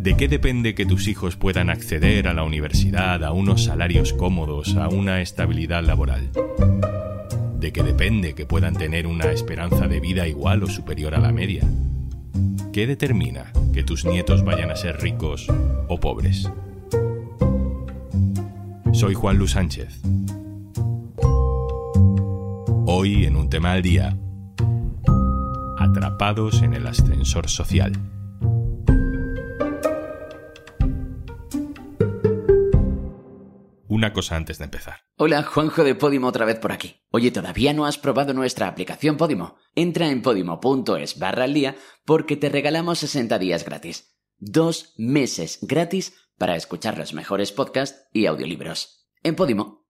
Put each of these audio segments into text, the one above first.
¿De qué depende que tus hijos puedan acceder a la universidad, a unos salarios cómodos, a una estabilidad laboral? ¿De qué depende que puedan tener una esperanza de vida igual o superior a la media? ¿Qué determina que tus nietos vayan a ser ricos o pobres? Soy Juan Luis Sánchez. Hoy en un tema al día, atrapados en el ascensor social. Una cosa antes de empezar. Hola, Juanjo de Podimo otra vez por aquí. Oye, ¿todavía no has probado nuestra aplicación Podimo? Entra en podimo.es barra al día porque te regalamos 60 días gratis. Dos meses gratis para escuchar los mejores podcasts y audiolibros. En Podimo.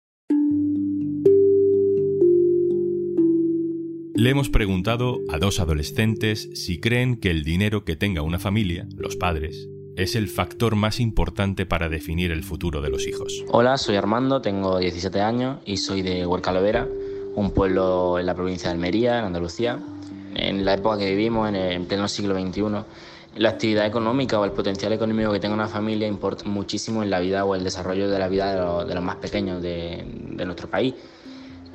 Le hemos preguntado a dos adolescentes si creen que el dinero que tenga una familia, los padres, es el factor más importante para definir el futuro de los hijos. Hola, soy Armando, tengo 17 años y soy de Huercalovera, un pueblo en la provincia de Almería, en Andalucía. En la época que vivimos, en, el, pleno siglo XXI, la actividad económica o el potencial económico que tenga una familia importa muchísimo en la vida o el desarrollo de la vida de, los más pequeños de, de, nuestro país.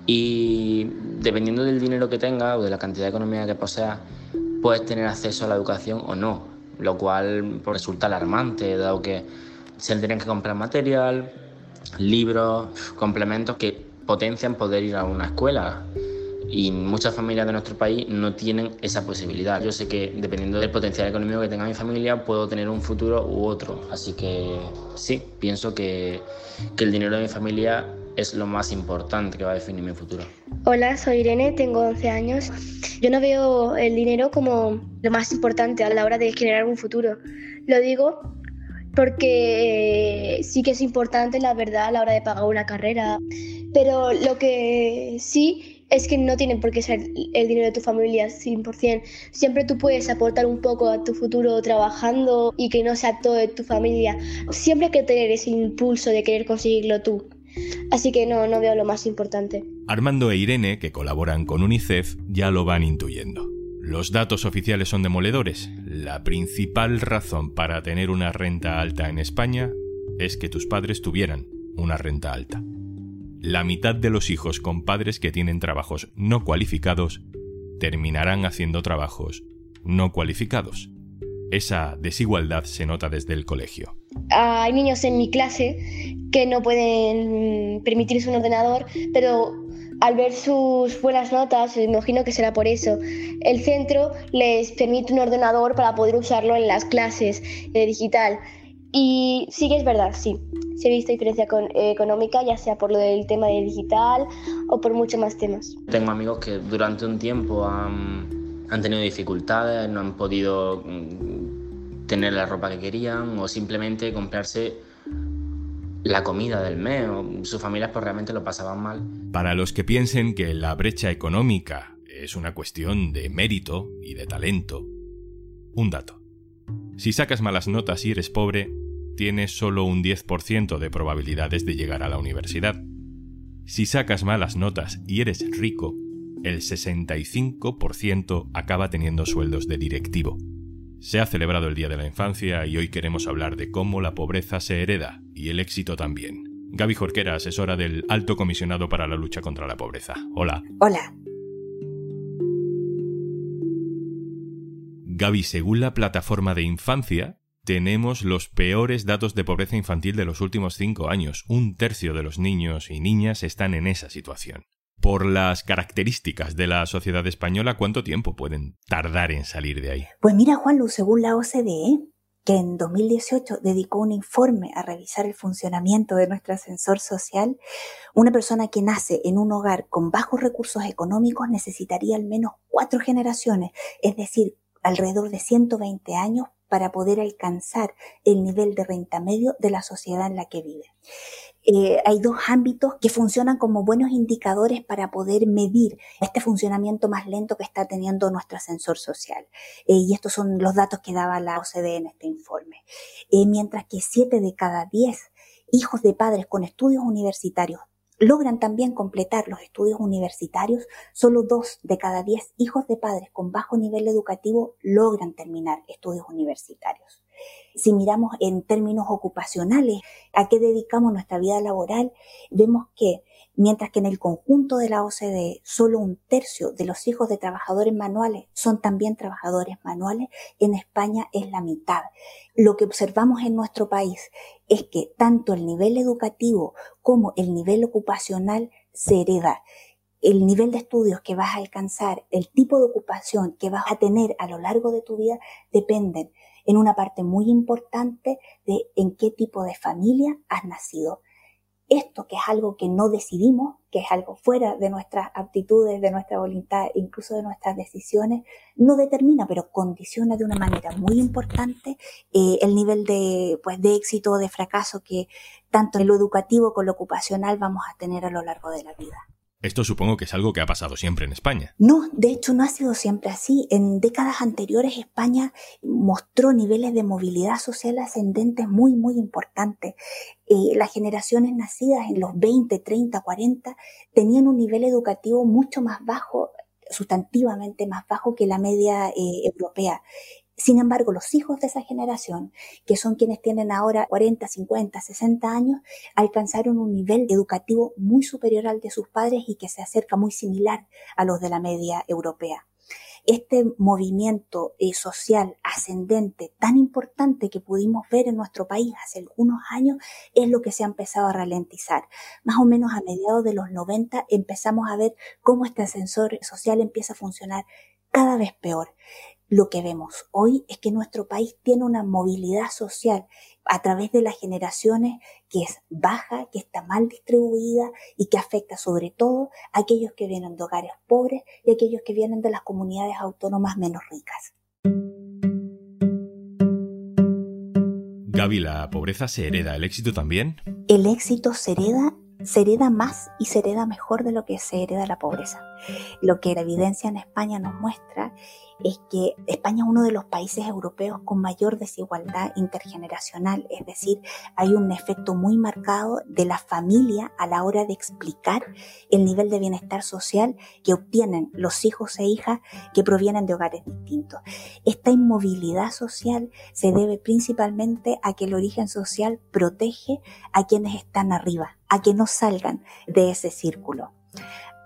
Y dependiendo del dinero que tenga o de la cantidad económica que posea, puedes tener acceso a la educación o no lo cual resulta alarmante, dado que se tienen que comprar material, libros, complementos que potencian poder ir a una escuela. Y muchas familias de nuestro país no tienen esa posibilidad. Yo sé que dependiendo del potencial económico que tenga mi familia, puedo tener un futuro u otro. Así que sí, pienso que, que el dinero de mi familia es lo más importante que va a definir mi futuro. Hola, soy Irene, tengo 11 años. Yo no veo el dinero como lo más importante a la hora de generar un futuro. Lo digo porque sí que es importante, la verdad, a la hora de pagar una carrera. Pero lo que sí es que no tiene por qué ser el dinero de tu familia 100%. Siempre tú puedes aportar un poco a tu futuro trabajando y que no sea todo de tu familia. Siempre hay que tener ese impulso de querer conseguirlo tú. Así que no, no veo lo más importante. Armando e Irene, que colaboran con UNICEF, ya lo van intuyendo. Los datos oficiales son demoledores. La principal razón para tener una renta alta en España es que tus padres tuvieran una renta alta. La mitad de los hijos con padres que tienen trabajos no cualificados terminarán haciendo trabajos no cualificados. Esa desigualdad se nota desde el colegio. Hay niños en mi clase que no pueden permitirse un ordenador, pero al ver sus buenas notas, imagino que será por eso, el centro les permite un ordenador para poder usarlo en las clases de digital. Y sí que es verdad, sí. Se ha visto diferencia económica, ya sea por lo del tema de digital o por muchos más temas. Tengo amigos que durante un tiempo han, han tenido dificultades, no han podido mm, tener la ropa que querían o simplemente comprarse la comida del mes sus familias pues realmente lo pasaban mal. Para los que piensen que la brecha económica es una cuestión de mérito y de talento, un dato. Si sacas malas notas y eres pobre, tienes solo un 10% de probabilidades de llegar a la universidad. Si sacas malas notas y eres rico, el 65% acaba teniendo sueldos de directivo. Se ha celebrado el Día de la Infancia y hoy queremos hablar de cómo la pobreza se hereda y el éxito también. Gaby Jorquera, asesora del Alto Comisionado para la Lucha contra la Pobreza. Hola. Hola. Gaby, según la plataforma de infancia, tenemos los peores datos de pobreza infantil de los últimos cinco años. Un tercio de los niños y niñas están en esa situación por las características de la sociedad española, ¿cuánto tiempo pueden tardar en salir de ahí? Pues mira, Juan Luz, según la OCDE, que en 2018 dedicó un informe a revisar el funcionamiento de nuestro ascensor social, una persona que nace en un hogar con bajos recursos económicos necesitaría al menos cuatro generaciones, es decir, alrededor de 120 años para poder alcanzar el nivel de renta medio de la sociedad en la que vive. Eh, hay dos ámbitos que funcionan como buenos indicadores para poder medir este funcionamiento más lento que está teniendo nuestro ascensor social. Eh, y estos son los datos que daba la OCDE en este informe. Eh, mientras que 7 de cada 10 hijos de padres con estudios universitarios logran también completar los estudios universitarios, solo 2 de cada 10 hijos de padres con bajo nivel educativo logran terminar estudios universitarios. Si miramos en términos ocupacionales a qué dedicamos nuestra vida laboral, vemos que mientras que en el conjunto de la OCDE solo un tercio de los hijos de trabajadores manuales son también trabajadores manuales, en España es la mitad. Lo que observamos en nuestro país es que tanto el nivel educativo como el nivel ocupacional se hereda el nivel de estudios que vas a alcanzar, el tipo de ocupación que vas a tener a lo largo de tu vida, dependen en una parte muy importante de en qué tipo de familia has nacido. Esto que es algo que no decidimos, que es algo fuera de nuestras aptitudes, de nuestra voluntad, incluso de nuestras decisiones, no determina, pero condiciona de una manera muy importante eh, el nivel de, pues, de éxito o de fracaso que tanto en lo educativo como en lo ocupacional vamos a tener a lo largo de la vida. Esto supongo que es algo que ha pasado siempre en España. No, de hecho no ha sido siempre así. En décadas anteriores España mostró niveles de movilidad social ascendentes muy, muy importantes. Eh, las generaciones nacidas en los 20, 30, 40 tenían un nivel educativo mucho más bajo sustantivamente más bajo que la media eh, europea. Sin embargo, los hijos de esa generación, que son quienes tienen ahora 40, 50, 60 años, alcanzaron un nivel educativo muy superior al de sus padres y que se acerca muy similar a los de la media europea. Este movimiento eh, social ascendente tan importante que pudimos ver en nuestro país hace algunos años es lo que se ha empezado a ralentizar. Más o menos a mediados de los 90 empezamos a ver cómo este ascensor social empieza a funcionar cada vez peor lo que vemos hoy es que nuestro país tiene una movilidad social a través de las generaciones que es baja, que está mal distribuida y que afecta sobre todo a aquellos que vienen de hogares pobres y a aquellos que vienen de las comunidades autónomas menos ricas. Gaby, ¿la pobreza se hereda? ¿El éxito también? El éxito se hereda se hereda más y se hereda mejor de lo que se hereda la pobreza. Lo que la evidencia en España nos muestra es que España es uno de los países europeos con mayor desigualdad intergeneracional, es decir, hay un efecto muy marcado de la familia a la hora de explicar el nivel de bienestar social que obtienen los hijos e hijas que provienen de hogares distintos. Esta inmovilidad social se debe principalmente a que el origen social protege a quienes están arriba, a que no salgan de ese círculo.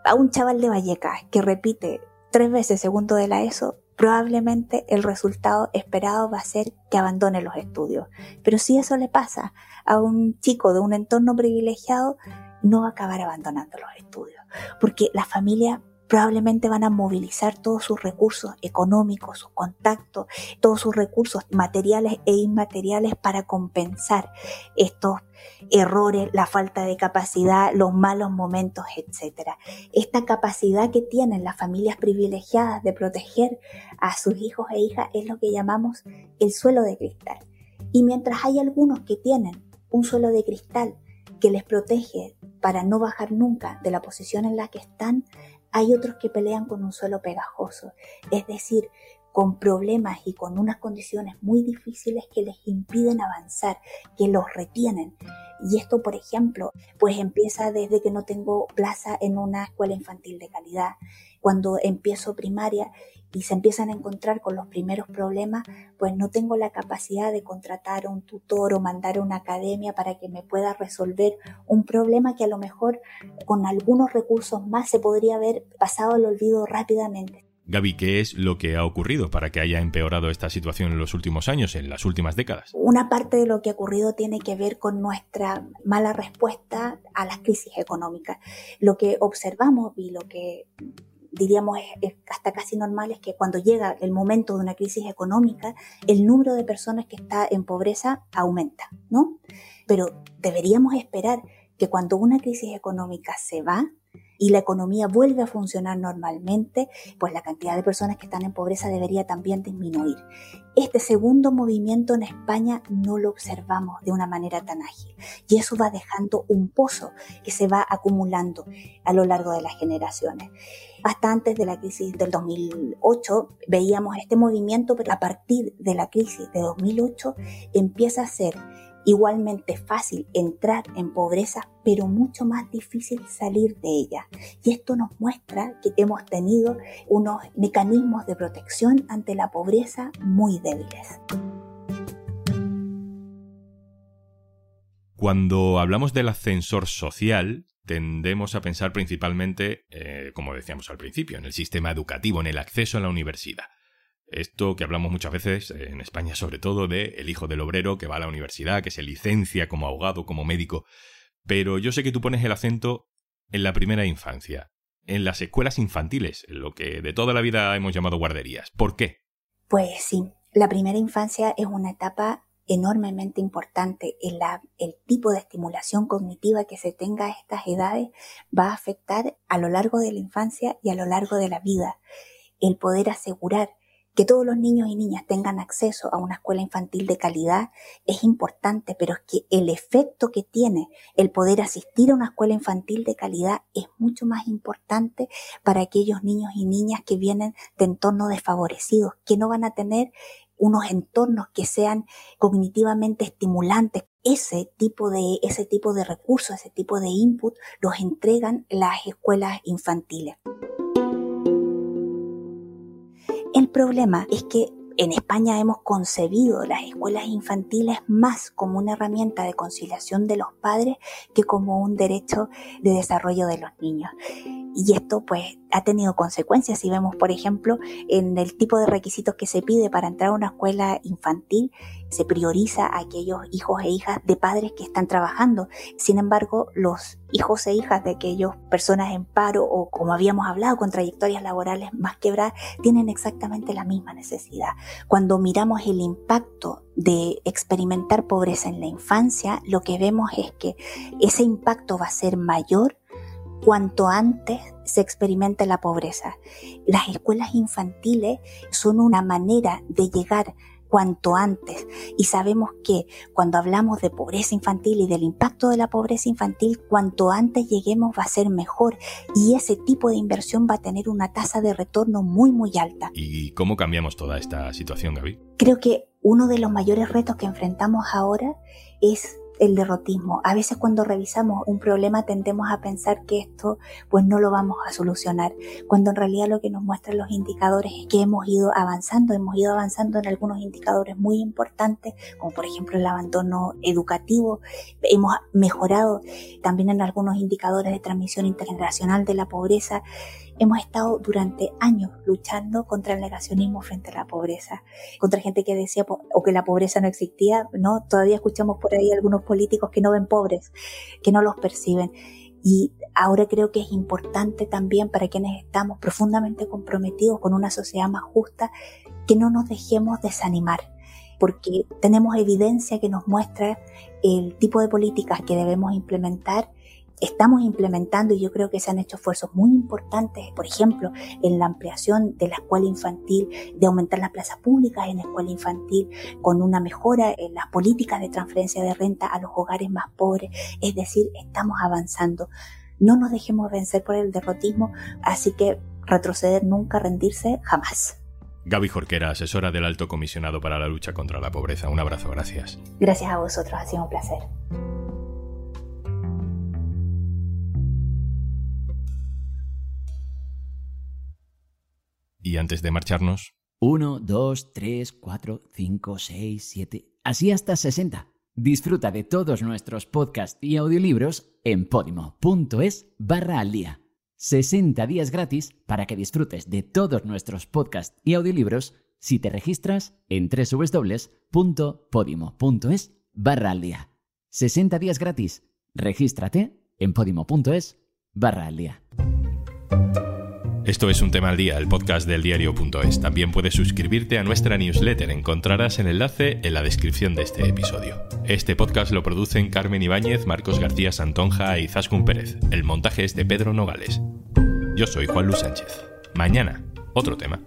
A un chaval de Vallecas que repite tres veces segundo de la ESO, probablemente el resultado esperado va a ser que abandone los estudios. Pero si eso le pasa a un chico de un entorno privilegiado, no va a acabar abandonando los estudios, porque la familia probablemente van a movilizar todos sus recursos económicos, sus contactos, todos sus recursos materiales e inmateriales para compensar estos errores, la falta de capacidad, los malos momentos, etc. Esta capacidad que tienen las familias privilegiadas de proteger a sus hijos e hijas es lo que llamamos el suelo de cristal. Y mientras hay algunos que tienen un suelo de cristal que les protege para no bajar nunca de la posición en la que están, hay otros que pelean con un suelo pegajoso, es decir, con problemas y con unas condiciones muy difíciles que les impiden avanzar, que los retienen. Y esto, por ejemplo, pues empieza desde que no tengo plaza en una escuela infantil de calidad, cuando empiezo primaria y se empiezan a encontrar con los primeros problemas, pues no tengo la capacidad de contratar a un tutor o mandar a una academia para que me pueda resolver un problema que a lo mejor con algunos recursos más se podría haber pasado al olvido rápidamente. Gaby, ¿qué es lo que ha ocurrido para que haya empeorado esta situación en los últimos años, en las últimas décadas? Una parte de lo que ha ocurrido tiene que ver con nuestra mala respuesta a las crisis económicas. Lo que observamos y lo que diríamos es, hasta casi normal es que cuando llega el momento de una crisis económica, el número de personas que está en pobreza aumenta, ¿no? Pero deberíamos esperar que cuando una crisis económica se va, y la economía vuelve a funcionar normalmente, pues la cantidad de personas que están en pobreza debería también disminuir. Este segundo movimiento en España no lo observamos de una manera tan ágil y eso va dejando un pozo que se va acumulando a lo largo de las generaciones. Hasta antes de la crisis del 2008 veíamos este movimiento, pero a partir de la crisis de 2008 empieza a ser igualmente fácil entrar en pobreza, pero mucho más difícil salir de ella. Y esto nos muestra que hemos tenido unos mecanismos de protección ante la pobreza muy débiles. Cuando hablamos del ascensor social, tendemos a pensar principalmente, eh, como decíamos al principio, en el sistema educativo, en el acceso a la universidad. Esto que hablamos muchas veces, en España sobre todo, de el hijo del obrero que va a la universidad, que se licencia como abogado, como médico. Pero yo sé que tú pones el acento en la primera infancia, en las escuelas infantiles, lo que de toda la vida hemos llamado guarderías. ¿Por qué? Pues sí, la primera infancia es una etapa enormemente importante. El tipo de estimulación cognitiva que se tenga a estas edades va a afectar a lo largo de la infancia y a lo largo de la vida. El poder asegurar que todos los niños y niñas tengan acceso a una escuela infantil de calidad es importante, pero es que el efecto que tiene el poder asistir a una escuela infantil de calidad es mucho más importante para aquellos niños y niñas que vienen de entornos desfavorecidos, que no van a tener unos entornos que sean cognitivamente estimulantes. Ese tipo de, ese tipo de recursos, ese tipo de input los entregan las escuelas infantiles. El problema es que en España hemos concebido las escuelas infantiles más como una herramienta de conciliación de los padres que como un derecho de desarrollo de los niños. Y esto pues ha tenido consecuencias. Si vemos, por ejemplo, en el tipo de requisitos que se pide para entrar a una escuela infantil, se prioriza a aquellos hijos e hijas de padres que están trabajando. Sin embargo, los hijos e hijas de aquellas personas en paro o como habíamos hablado con trayectorias laborales más quebradas tienen exactamente la misma necesidad. Cuando miramos el impacto de experimentar pobreza en la infancia, lo que vemos es que ese impacto va a ser mayor cuanto antes se experimente la pobreza. Las escuelas infantiles son una manera de llegar cuanto antes. Y sabemos que cuando hablamos de pobreza infantil y del impacto de la pobreza infantil, cuanto antes lleguemos va a ser mejor. Y ese tipo de inversión va a tener una tasa de retorno muy, muy alta. ¿Y cómo cambiamos toda esta situación, Gaby? Creo que uno de los mayores retos que enfrentamos ahora es el derrotismo. A veces cuando revisamos un problema tendemos a pensar que esto pues no lo vamos a solucionar, cuando en realidad lo que nos muestran los indicadores es que hemos ido avanzando, hemos ido avanzando en algunos indicadores muy importantes, como por ejemplo el abandono educativo, hemos mejorado también en algunos indicadores de transmisión intergeneracional de la pobreza hemos estado durante años luchando contra el negacionismo frente a la pobreza, contra gente que decía o que la pobreza no existía, ¿no? Todavía escuchamos por ahí algunos políticos que no ven pobres, que no los perciben. Y ahora creo que es importante también para quienes estamos profundamente comprometidos con una sociedad más justa, que no nos dejemos desanimar, porque tenemos evidencia que nos muestra el tipo de políticas que debemos implementar estamos implementando y yo creo que se han hecho esfuerzos muy importantes, por ejemplo, en la ampliación de la escuela infantil, de aumentar las plazas públicas en la escuela infantil, con una mejora en las políticas de transferencia de renta a los hogares más pobres. Es decir, estamos avanzando. No nos dejemos vencer por el derrotismo, así que retroceder nunca, rendirse jamás. Gaby Jorquera, asesora del Alto Comisionado para la Lucha contra la Pobreza. Un abrazo, gracias. Gracias a vosotros, ha sido un placer. Y antes de marcharnos... 1, 2, 3, 4, 5, 6, 7... Así hasta 60. Disfruta de todos nuestros podcasts y audiolibros en podimo.es barra al día. 60 días gratis para que disfrutes de todos nuestros podcasts y audiolibros si te registras en www.podimo.es barra al día. 60 días gratis. Regístrate en podimo.es barra al día. Esto es Un Tema al Día, el podcast del diario.es. También puedes suscribirte a nuestra newsletter. Encontrarás el enlace en la descripción de este episodio. Este podcast lo producen Carmen Ibáñez, Marcos García Santonja y Zascun Pérez. El montaje es de Pedro Nogales. Yo soy Juan Luis Sánchez. Mañana, otro tema.